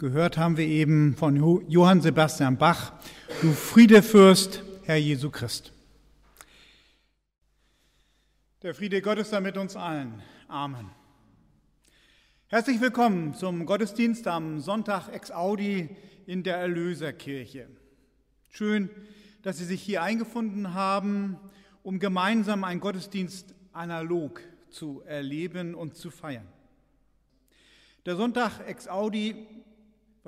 Gehört haben wir eben von Johann Sebastian Bach, du Friedefürst, Herr Jesu Christ. Der Friede Gottes sei mit uns allen. Amen. Herzlich willkommen zum Gottesdienst am Sonntag ex Audi in der Erlöserkirche. Schön, dass Sie sich hier eingefunden haben, um gemeinsam einen Gottesdienst analog zu erleben und zu feiern. Der Sonntag ex Audi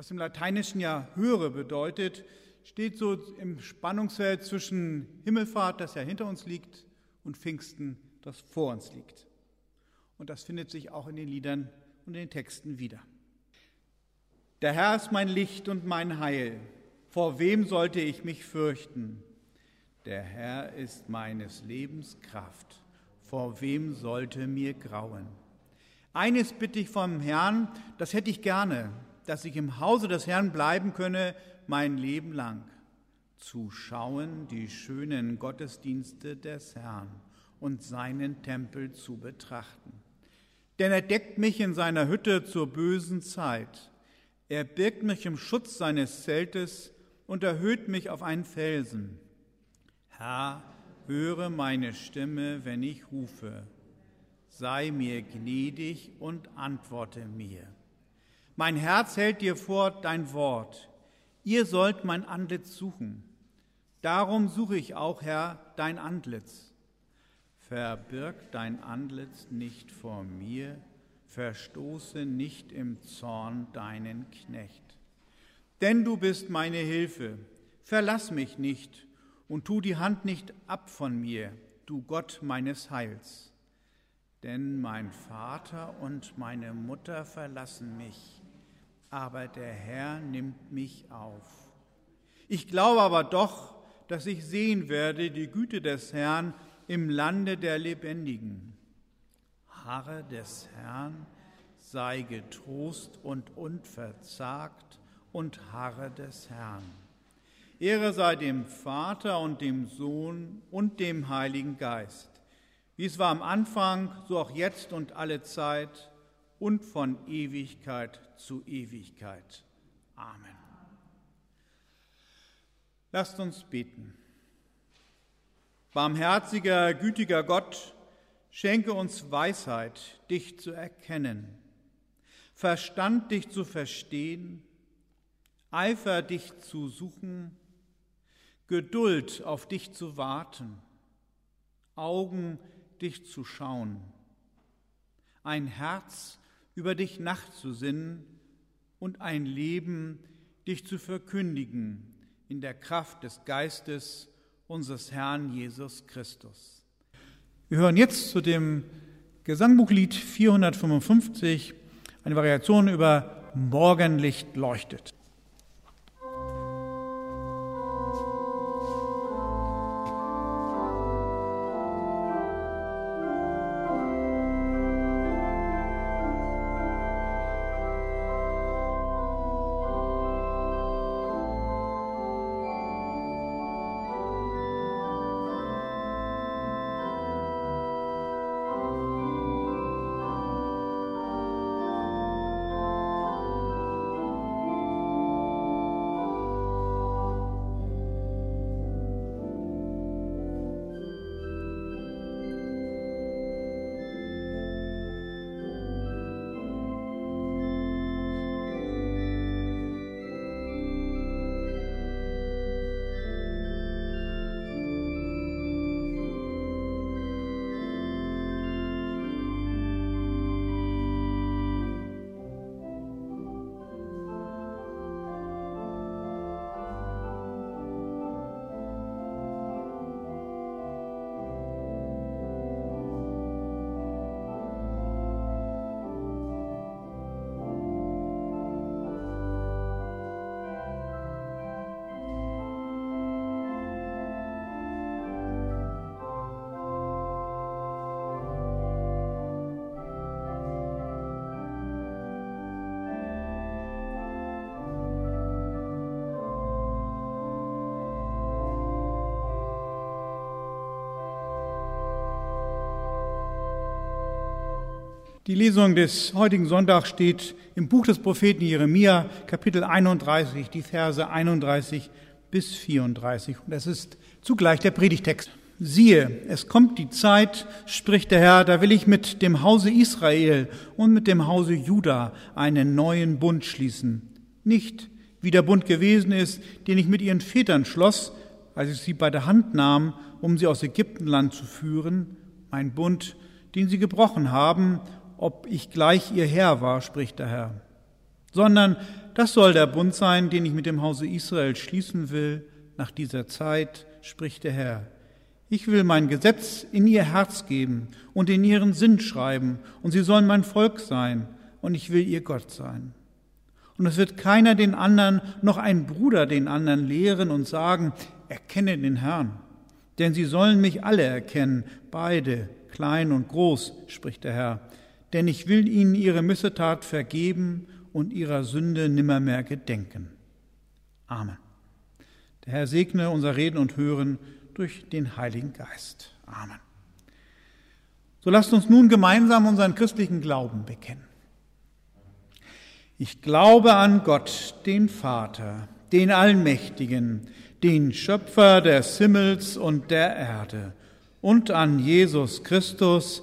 was im Lateinischen ja höre bedeutet, steht so im Spannungsfeld zwischen Himmelfahrt, das ja hinter uns liegt, und Pfingsten, das vor uns liegt. Und das findet sich auch in den Liedern und in den Texten wieder. Der Herr ist mein Licht und mein Heil. Vor wem sollte ich mich fürchten? Der Herr ist meines Lebens Kraft. Vor wem sollte mir grauen? Eines bitte ich vom Herrn, das hätte ich gerne, dass ich im Hause des Herrn bleiben könne mein Leben lang, zu schauen die schönen Gottesdienste des Herrn und seinen Tempel zu betrachten. Denn er deckt mich in seiner Hütte zur bösen Zeit. Er birgt mich im Schutz seines Zeltes und erhöht mich auf einen Felsen. Herr, höre meine Stimme, wenn ich rufe. Sei mir gnädig und antworte mir. Mein Herz hält dir vor dein Wort. Ihr sollt mein Antlitz suchen. Darum suche ich auch, Herr, dein Antlitz. Verbirg dein Antlitz nicht vor mir, verstoße nicht im Zorn deinen Knecht. Denn du bist meine Hilfe. Verlass mich nicht und tu die Hand nicht ab von mir, du Gott meines Heils. Denn mein Vater und meine Mutter verlassen mich aber der Herr nimmt mich auf. Ich glaube aber doch, dass ich sehen werde die Güte des Herrn im Lande der Lebendigen. Harre des Herrn, sei getrost und unverzagt und harre des Herrn. Ehre sei dem Vater und dem Sohn und dem Heiligen Geist, wie es war am Anfang, so auch jetzt und alle Zeit und von Ewigkeit zu Ewigkeit. Amen. Lasst uns beten. Barmherziger, gütiger Gott, schenke uns Weisheit, dich zu erkennen, Verstand, dich zu verstehen, Eifer, dich zu suchen, Geduld, auf dich zu warten, Augen, dich zu schauen, ein Herz, über dich nachzusinnen und ein Leben, dich zu verkündigen in der Kraft des Geistes unseres Herrn Jesus Christus. Wir hören jetzt zu dem Gesangbuchlied 455 eine Variation über Morgenlicht leuchtet. Die Lesung des heutigen Sonntags steht im Buch des Propheten Jeremia, Kapitel 31, die Verse 31 bis 34. Und es ist zugleich der Predigtext. Siehe, es kommt die Zeit, spricht der Herr, da will ich mit dem Hause Israel und mit dem Hause Juda einen neuen Bund schließen. Nicht wie der Bund gewesen ist, den ich mit ihren Vätern schloss, als ich sie bei der Hand nahm, um sie aus Ägyptenland zu führen, mein Bund, den sie gebrochen haben ob ich gleich ihr Herr war, spricht der Herr. Sondern das soll der Bund sein, den ich mit dem Hause Israel schließen will nach dieser Zeit, spricht der Herr. Ich will mein Gesetz in ihr Herz geben und in ihren Sinn schreiben, und sie sollen mein Volk sein, und ich will ihr Gott sein. Und es wird keiner den anderen, noch ein Bruder den anderen lehren und sagen, erkenne den Herrn. Denn sie sollen mich alle erkennen, beide, klein und groß, spricht der Herr, denn ich will ihnen ihre Missetat vergeben und ihrer Sünde nimmermehr gedenken. Amen. Der Herr segne unser Reden und Hören durch den Heiligen Geist. Amen. So lasst uns nun gemeinsam unseren christlichen Glauben bekennen. Ich glaube an Gott, den Vater, den Allmächtigen, den Schöpfer des Himmels und der Erde, und an Jesus Christus,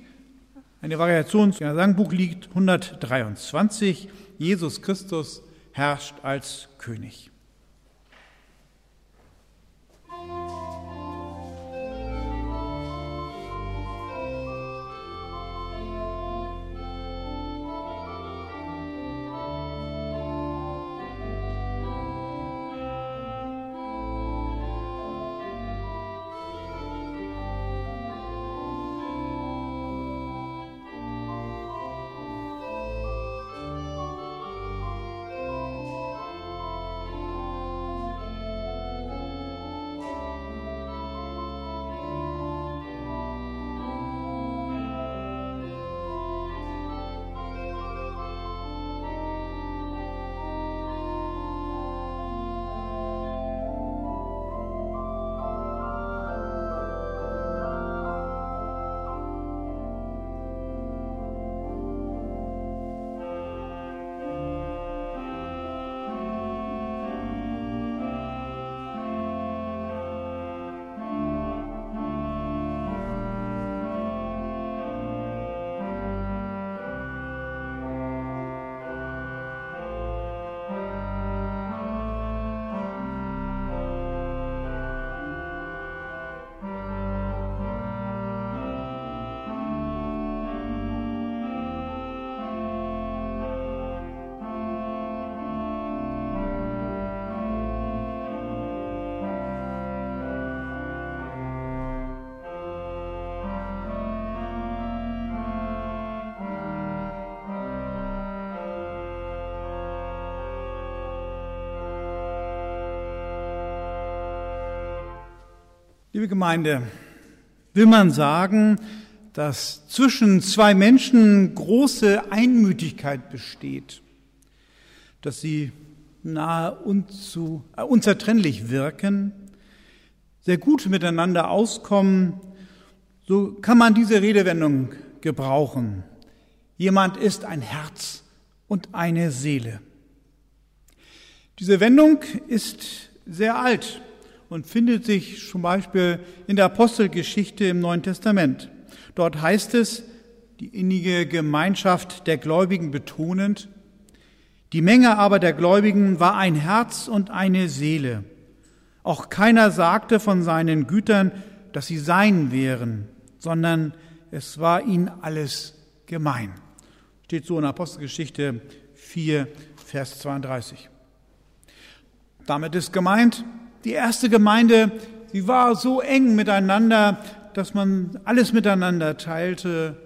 eine Variation zum Gesangbuch liegt 123. Jesus Christus herrscht als König. Liebe Gemeinde, will man sagen, dass zwischen zwei Menschen große Einmütigkeit besteht, dass sie nahe unzu, äh, unzertrennlich wirken, sehr gut miteinander auskommen, so kann man diese Redewendung gebrauchen. Jemand ist ein Herz und eine Seele. Diese Wendung ist sehr alt und findet sich zum Beispiel in der Apostelgeschichte im Neuen Testament. Dort heißt es, die innige Gemeinschaft der Gläubigen betonend. Die Menge aber der Gläubigen war ein Herz und eine Seele. Auch keiner sagte von seinen Gütern, dass sie sein wären, sondern es war ihnen alles gemein. Steht so in Apostelgeschichte 4, Vers 32. Damit ist gemeint, die erste Gemeinde, sie war so eng miteinander, dass man alles miteinander teilte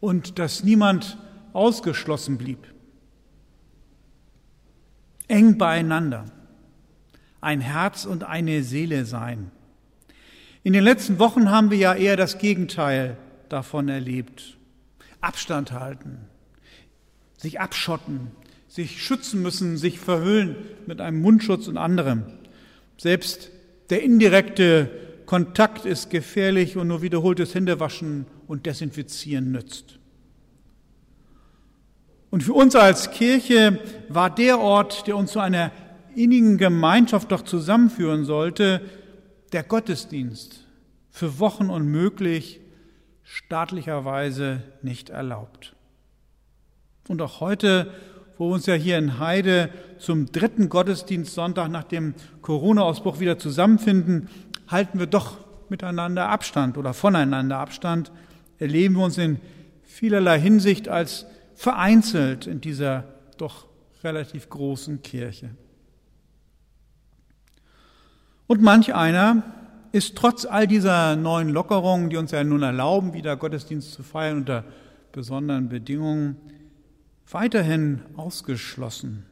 und dass niemand ausgeschlossen blieb. Eng beieinander. Ein Herz und eine Seele sein. In den letzten Wochen haben wir ja eher das Gegenteil davon erlebt. Abstand halten, sich abschotten, sich schützen müssen, sich verhüllen mit einem Mundschutz und anderem. Selbst der indirekte Kontakt ist gefährlich und nur wiederholtes Händewaschen und Desinfizieren nützt. Und für uns als Kirche war der Ort, der uns zu einer innigen Gemeinschaft doch zusammenführen sollte, der Gottesdienst, für Wochen unmöglich, staatlicherweise nicht erlaubt. Und auch heute, wo wir uns ja hier in Heide zum dritten Gottesdienstsonntag nach dem Corona-Ausbruch wieder zusammenfinden, halten wir doch miteinander Abstand oder voneinander Abstand, erleben wir uns in vielerlei Hinsicht als vereinzelt in dieser doch relativ großen Kirche. Und manch einer ist trotz all dieser neuen Lockerungen, die uns ja nun erlauben, wieder Gottesdienst zu feiern unter besonderen Bedingungen, weiterhin ausgeschlossen.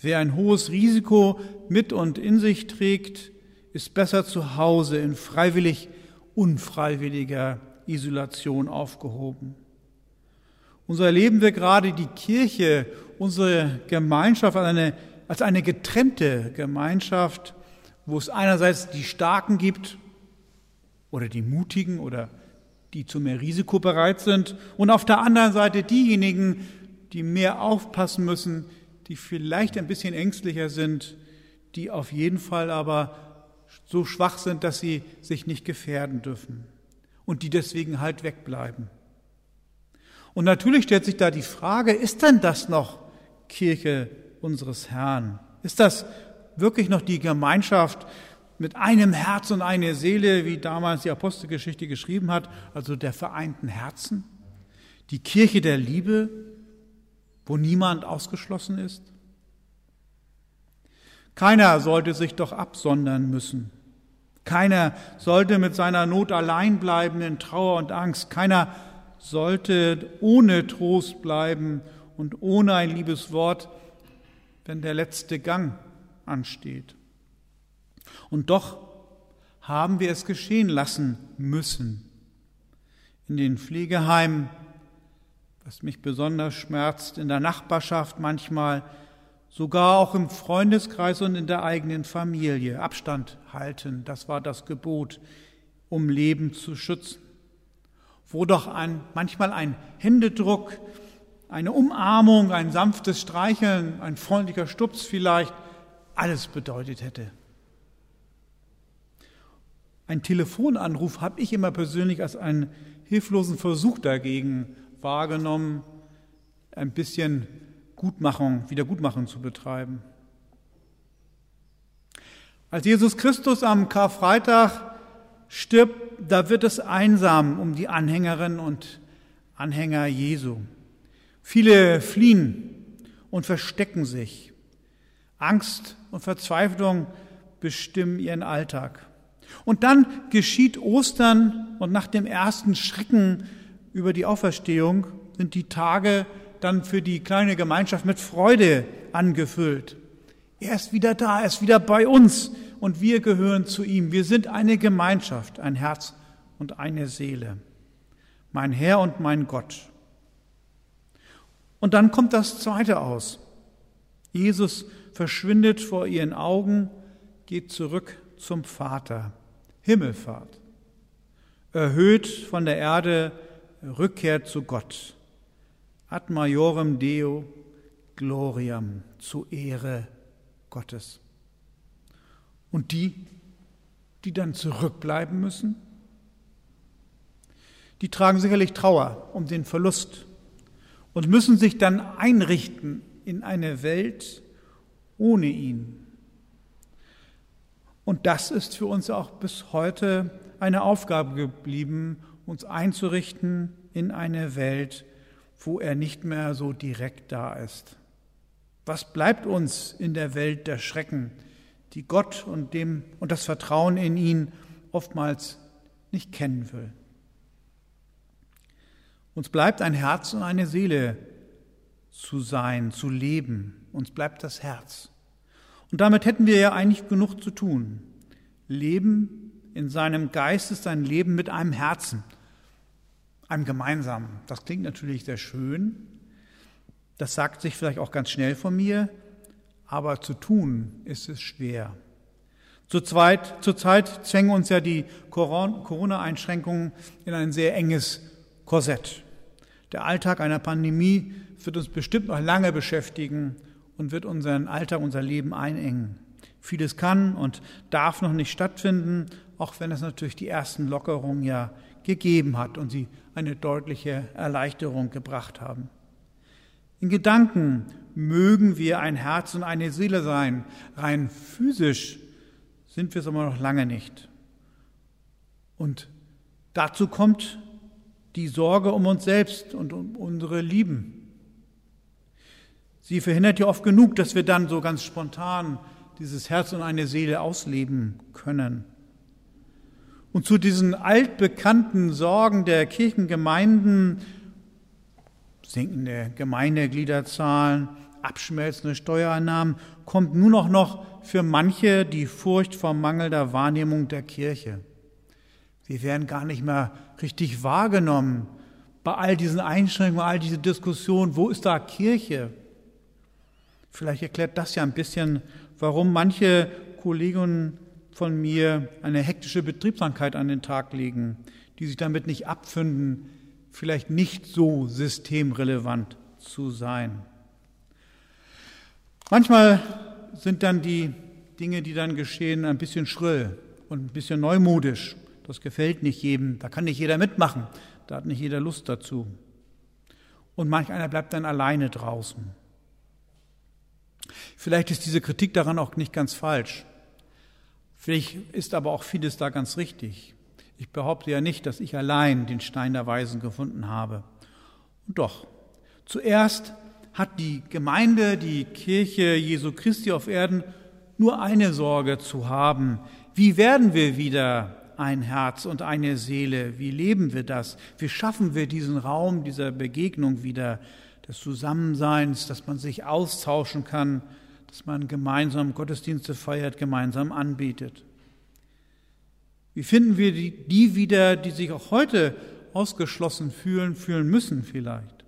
Wer ein hohes Risiko mit und in sich trägt, ist besser zu Hause in freiwillig unfreiwilliger Isolation aufgehoben. Und so erleben wir gerade die Kirche, unsere Gemeinschaft als eine, als eine getrennte Gemeinschaft, wo es einerseits die Starken gibt oder die Mutigen oder die zu mehr Risiko bereit sind und auf der anderen Seite diejenigen, die mehr aufpassen müssen, die vielleicht ein bisschen ängstlicher sind, die auf jeden Fall aber so schwach sind, dass sie sich nicht gefährden dürfen und die deswegen halt wegbleiben. Und natürlich stellt sich da die Frage, ist denn das noch Kirche unseres Herrn? Ist das wirklich noch die Gemeinschaft mit einem Herz und einer Seele, wie damals die Apostelgeschichte geschrieben hat, also der vereinten Herzen? Die Kirche der Liebe, wo niemand ausgeschlossen ist? Keiner sollte sich doch absondern müssen. Keiner sollte mit seiner Not allein bleiben in Trauer und Angst. Keiner sollte ohne Trost bleiben und ohne ein liebes Wort, wenn der letzte Gang ansteht. Und doch haben wir es geschehen lassen müssen. In den Pflegeheimen, was mich besonders schmerzt, in der Nachbarschaft manchmal, sogar auch im Freundeskreis und in der eigenen Familie. Abstand halten, das war das Gebot, um Leben zu schützen. Wo doch ein, manchmal ein Händedruck, eine Umarmung, ein sanftes Streicheln, ein freundlicher Stups vielleicht alles bedeutet hätte. Ein Telefonanruf habe ich immer persönlich als einen hilflosen Versuch dagegen wahrgenommen, ein bisschen Gutmachung, Wiedergutmachung zu betreiben. Als Jesus Christus am Karfreitag stirbt, da wird es einsam um die Anhängerinnen und Anhänger Jesu. Viele fliehen und verstecken sich. Angst und Verzweiflung bestimmen ihren Alltag. Und dann geschieht Ostern und nach dem ersten Schrecken über die Auferstehung sind die Tage dann für die kleine Gemeinschaft mit Freude angefüllt. Er ist wieder da, er ist wieder bei uns und wir gehören zu ihm. Wir sind eine Gemeinschaft, ein Herz und eine Seele. Mein Herr und mein Gott. Und dann kommt das Zweite aus. Jesus verschwindet vor ihren Augen, geht zurück zum Vater. Himmelfahrt. Erhöht von der Erde, Rückkehr zu Gott ad majorem Deo gloriam, zu Ehre Gottes. Und die, die dann zurückbleiben müssen? die tragen sicherlich Trauer um den Verlust und müssen sich dann einrichten in eine Welt ohne ihn. Und das ist für uns auch bis heute eine Aufgabe geblieben, uns einzurichten in eine Welt, wo er nicht mehr so direkt da ist. Was bleibt uns in der Welt der Schrecken, die Gott und, dem, und das Vertrauen in ihn oftmals nicht kennen will? Uns bleibt ein Herz und eine Seele zu sein, zu leben. Uns bleibt das Herz. Und damit hätten wir ja eigentlich genug zu tun. Leben in seinem Geist ist ein Leben mit einem Herzen, einem gemeinsamen. Das klingt natürlich sehr schön. Das sagt sich vielleicht auch ganz schnell von mir, aber zu tun ist es schwer. Zurzeit, zurzeit zwängen uns ja die Corona-Einschränkungen in ein sehr enges Korsett. Der Alltag einer Pandemie wird uns bestimmt noch lange beschäftigen und wird unseren Alltag, unser Leben einengen. Vieles kann und darf noch nicht stattfinden, auch wenn es natürlich die ersten Lockerungen ja gegeben hat und sie eine deutliche Erleichterung gebracht haben. In Gedanken mögen wir ein Herz und eine Seele sein, rein physisch sind wir es aber noch lange nicht. Und dazu kommt die Sorge um uns selbst und um unsere Lieben. Sie verhindert ja oft genug, dass wir dann so ganz spontan dieses Herz und eine Seele ausleben können. Und zu diesen altbekannten Sorgen der Kirchengemeinden, sinkende Gemeindegliederzahlen, abschmelzende Steuereinnahmen, kommt nur noch noch für manche die Furcht vor mangelnder Wahrnehmung der Kirche. Wir werden gar nicht mehr richtig wahrgenommen bei all diesen Einschränkungen, all diese Diskussionen. Wo ist da Kirche? Vielleicht erklärt das ja ein bisschen, warum manche Kolleginnen von mir eine hektische Betriebsamkeit an den Tag legen, die sich damit nicht abfinden, vielleicht nicht so systemrelevant zu sein. Manchmal sind dann die Dinge, die dann geschehen, ein bisschen schrill und ein bisschen neumodisch. Das gefällt nicht jedem, da kann nicht jeder mitmachen, da hat nicht jeder Lust dazu. Und manch einer bleibt dann alleine draußen. Vielleicht ist diese Kritik daran auch nicht ganz falsch. Vielleicht ist aber auch vieles da ganz richtig. Ich behaupte ja nicht, dass ich allein den Stein der Weisen gefunden habe. Und doch, zuerst hat die Gemeinde, die Kirche Jesu Christi auf Erden nur eine Sorge zu haben. Wie werden wir wieder ein Herz und eine Seele? Wie leben wir das? Wie schaffen wir diesen Raum dieser Begegnung wieder? des Zusammenseins, dass man sich austauschen kann, dass man gemeinsam Gottesdienste feiert, gemeinsam anbietet. Wie finden wir die, die wieder, die sich auch heute ausgeschlossen fühlen, fühlen müssen vielleicht?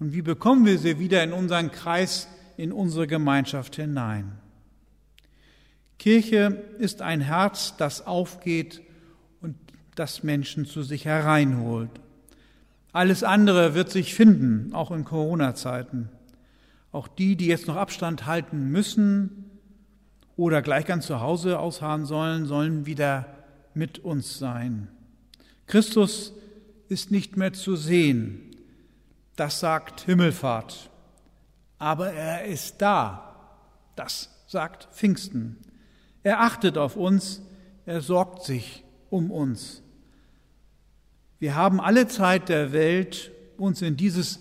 Und wie bekommen wir sie wieder in unseren Kreis, in unsere Gemeinschaft hinein? Kirche ist ein Herz, das aufgeht und das Menschen zu sich hereinholt. Alles andere wird sich finden, auch in Corona-Zeiten. Auch die, die jetzt noch Abstand halten müssen oder gleich ganz zu Hause ausharren sollen, sollen wieder mit uns sein. Christus ist nicht mehr zu sehen. Das sagt Himmelfahrt. Aber er ist da. Das sagt Pfingsten. Er achtet auf uns. Er sorgt sich um uns. Wir haben alle Zeit der Welt, uns in dieses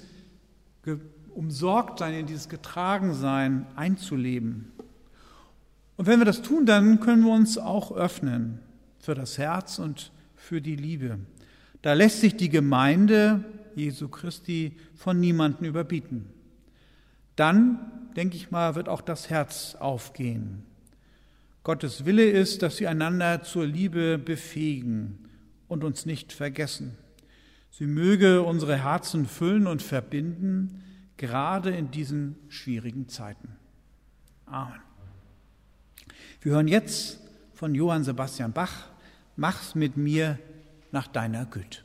Umsorgtsein, in dieses Getragensein einzuleben. Und wenn wir das tun, dann können wir uns auch öffnen für das Herz und für die Liebe. Da lässt sich die Gemeinde Jesu Christi von niemandem überbieten. Dann, denke ich mal, wird auch das Herz aufgehen. Gottes Wille ist, dass sie einander zur Liebe befähigen und uns nicht vergessen. Sie möge unsere Herzen füllen und verbinden, gerade in diesen schwierigen Zeiten. Amen. Wir hören jetzt von Johann Sebastian Bach, Mach's mit mir nach deiner Güte.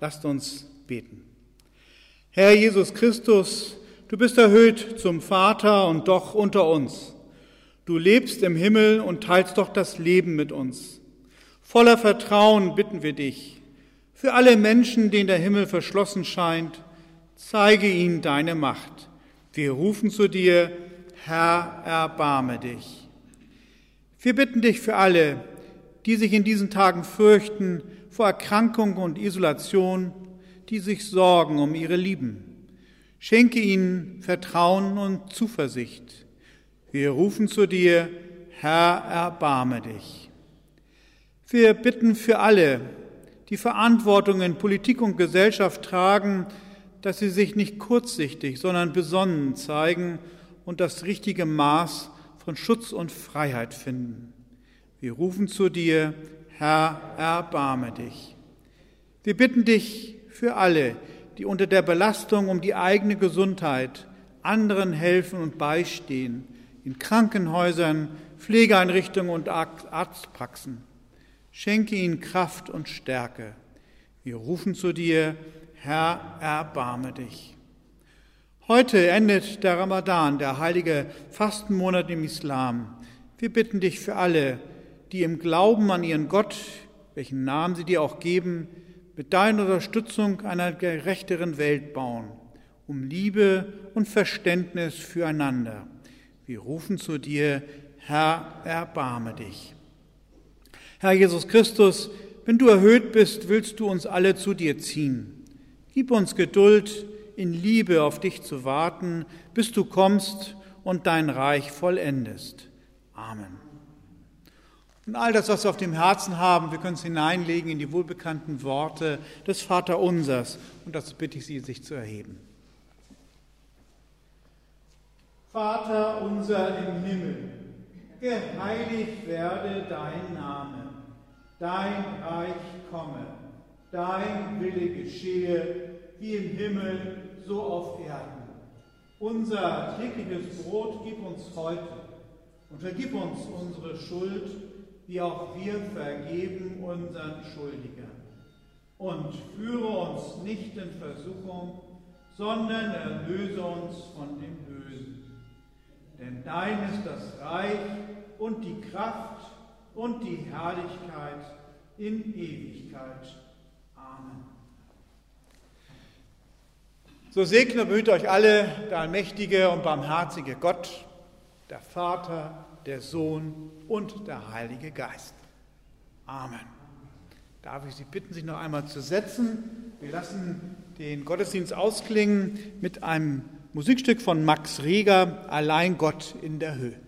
Lasst uns beten. Herr Jesus Christus, du bist erhöht zum Vater und doch unter uns. Du lebst im Himmel und teilst doch das Leben mit uns. Voller Vertrauen bitten wir dich. Für alle Menschen, denen der Himmel verschlossen scheint, zeige ihnen deine Macht. Wir rufen zu dir, Herr, erbarme dich. Wir bitten dich für alle, die sich in diesen Tagen fürchten vor Erkrankung und Isolation, die sich sorgen um ihre Lieben. Schenke ihnen Vertrauen und Zuversicht. Wir rufen zu dir, Herr, erbarme dich. Wir bitten für alle, die Verantwortung in Politik und Gesellschaft tragen, dass sie sich nicht kurzsichtig, sondern besonnen zeigen und das richtige Maß von Schutz und Freiheit finden. Wir rufen zu dir, Herr, erbarme dich. Wir bitten dich für alle, die unter der Belastung um die eigene Gesundheit anderen helfen und beistehen, in Krankenhäusern, Pflegeeinrichtungen und Arztpraxen. Schenke ihnen Kraft und Stärke. Wir rufen zu dir, Herr, erbarme dich. Heute endet der Ramadan, der heilige Fastenmonat im Islam. Wir bitten dich für alle, die im Glauben an ihren Gott, welchen Namen sie dir auch geben, mit deiner Unterstützung einer gerechteren Welt bauen, um Liebe und Verständnis füreinander. Wir rufen zu dir, Herr, erbarme dich. Herr Jesus Christus, wenn du erhöht bist, willst du uns alle zu dir ziehen. Gib uns Geduld, in Liebe auf dich zu warten, bis du kommst und dein Reich vollendest. Amen. Und all das, was wir auf dem Herzen haben, wir können es hineinlegen in die wohlbekannten Worte des Vaterunsers. Und dazu bitte ich Sie, sich zu erheben. Vater unser im Himmel, geheiligt werde dein Name, dein Reich komme, dein Wille geschehe, wie im Himmel, so auf Erden. Unser tägliches Brot gib uns heute und vergib uns unsere Schuld, wie auch wir vergeben unseren Schuldigern. Und führe uns nicht in Versuchung, sondern erlöse uns von dem Bösen. Denn dein ist das Reich und die Kraft und die Herrlichkeit in Ewigkeit. Amen. So segne und behüte euch alle der allmächtige und barmherzige Gott, der Vater, der Sohn und der Heilige Geist. Amen. Darf ich Sie bitten, sich noch einmal zu setzen? Wir lassen den Gottesdienst ausklingen mit einem Musikstück von Max Reger, Allein Gott in der Höhe.